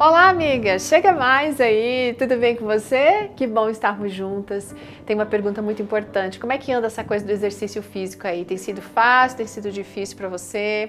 Olá, amiga! Chega mais aí, tudo bem com você? Que bom estarmos juntas. Tem uma pergunta muito importante: como é que anda essa coisa do exercício físico aí? Tem sido fácil, tem sido difícil para você?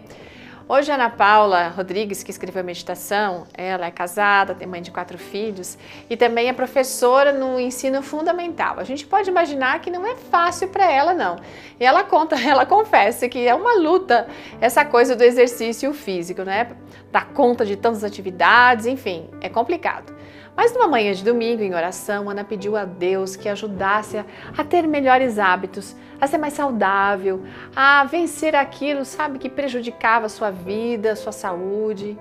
Hoje a Ana Paula Rodrigues, que escreveu a meditação, ela é casada, tem mãe de quatro filhos e também é professora no ensino fundamental. A gente pode imaginar que não é fácil para ela não. E ela conta, ela confessa que é uma luta essa coisa do exercício físico, né? Dar conta de tantas atividades, enfim, é complicado. Mas numa manhã de domingo, em oração, Ana pediu a Deus que ajudasse a, ter melhores hábitos, a ser mais saudável, a vencer aquilo, sabe, que prejudicava a sua vida, a sua saúde.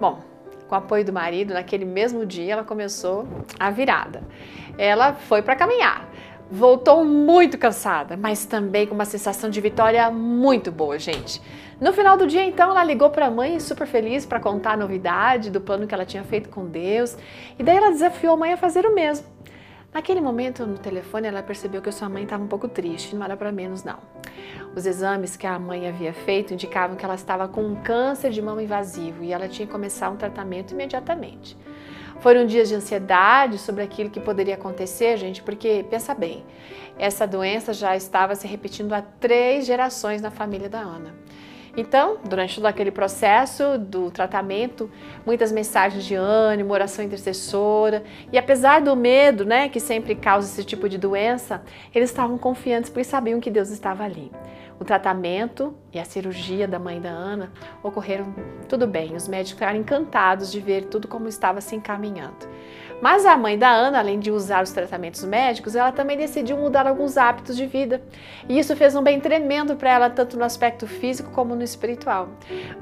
Bom, com o apoio do marido, naquele mesmo dia ela começou a virada. Ela foi para caminhar. Voltou muito cansada, mas também com uma sensação de vitória muito boa, gente. No final do dia, então, ela ligou para a mãe super feliz para contar a novidade do plano que ela tinha feito com Deus, e daí ela desafiou a mãe a fazer o mesmo. Naquele momento, no telefone, ela percebeu que sua mãe estava um pouco triste, não era para menos não. Os exames que a mãe havia feito indicavam que ela estava com um câncer de mama invasivo e ela tinha que começar um tratamento imediatamente. Foram dias de ansiedade sobre aquilo que poderia acontecer, gente, porque pensa bem, essa doença já estava se repetindo há três gerações na família da Ana. Então, durante todo aquele processo do tratamento, muitas mensagens de ânimo, oração intercessora, e apesar do medo, né, que sempre causa esse tipo de doença, eles estavam confiantes porque sabiam que Deus estava ali. O tratamento e a cirurgia da mãe da Ana ocorreram tudo bem. Os médicos ficaram encantados de ver tudo como estava se encaminhando. Mas a mãe da Ana, além de usar os tratamentos médicos, ela também decidiu mudar alguns hábitos de vida. E isso fez um bem tremendo para ela, tanto no aspecto físico como no espiritual.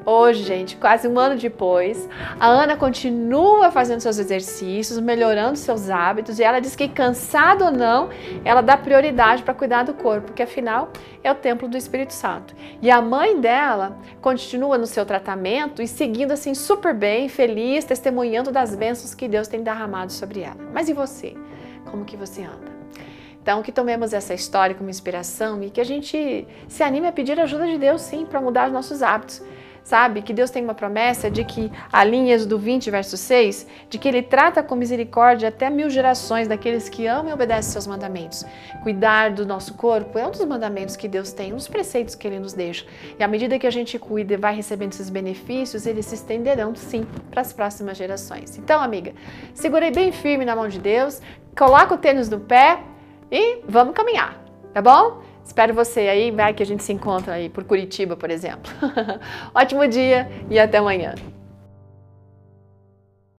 Hoje, gente, quase um ano depois, a Ana continua fazendo seus exercícios, melhorando seus hábitos, e ela diz que, cansada ou não, ela dá prioridade para cuidar do corpo, porque afinal é o templo do Espírito Santo. E a mãe dela continua no seu tratamento e seguindo assim super bem, feliz, testemunhando das bênçãos que Deus tem derramado sobre ela. Mas e você? Como que você anda? Então, que tomemos essa história como inspiração e que a gente se anime a pedir ajuda de Deus, sim, para mudar os nossos hábitos sabe? Que Deus tem uma promessa de que, a linhas do 20, verso 6, de que Ele trata com misericórdia até mil gerações daqueles que amam e obedecem seus mandamentos. Cuidar do nosso corpo é um dos mandamentos que Deus tem, um dos preceitos que Ele nos deixa. E à medida que a gente cuida e vai recebendo esses benefícios, eles se estenderão, sim, para as próximas gerações. Então, amiga, segurei bem firme na mão de Deus, coloca o tênis no pé e vamos caminhar, tá bom? Espero você aí, vai que a gente se encontra aí por Curitiba, por exemplo. Ótimo dia e até amanhã.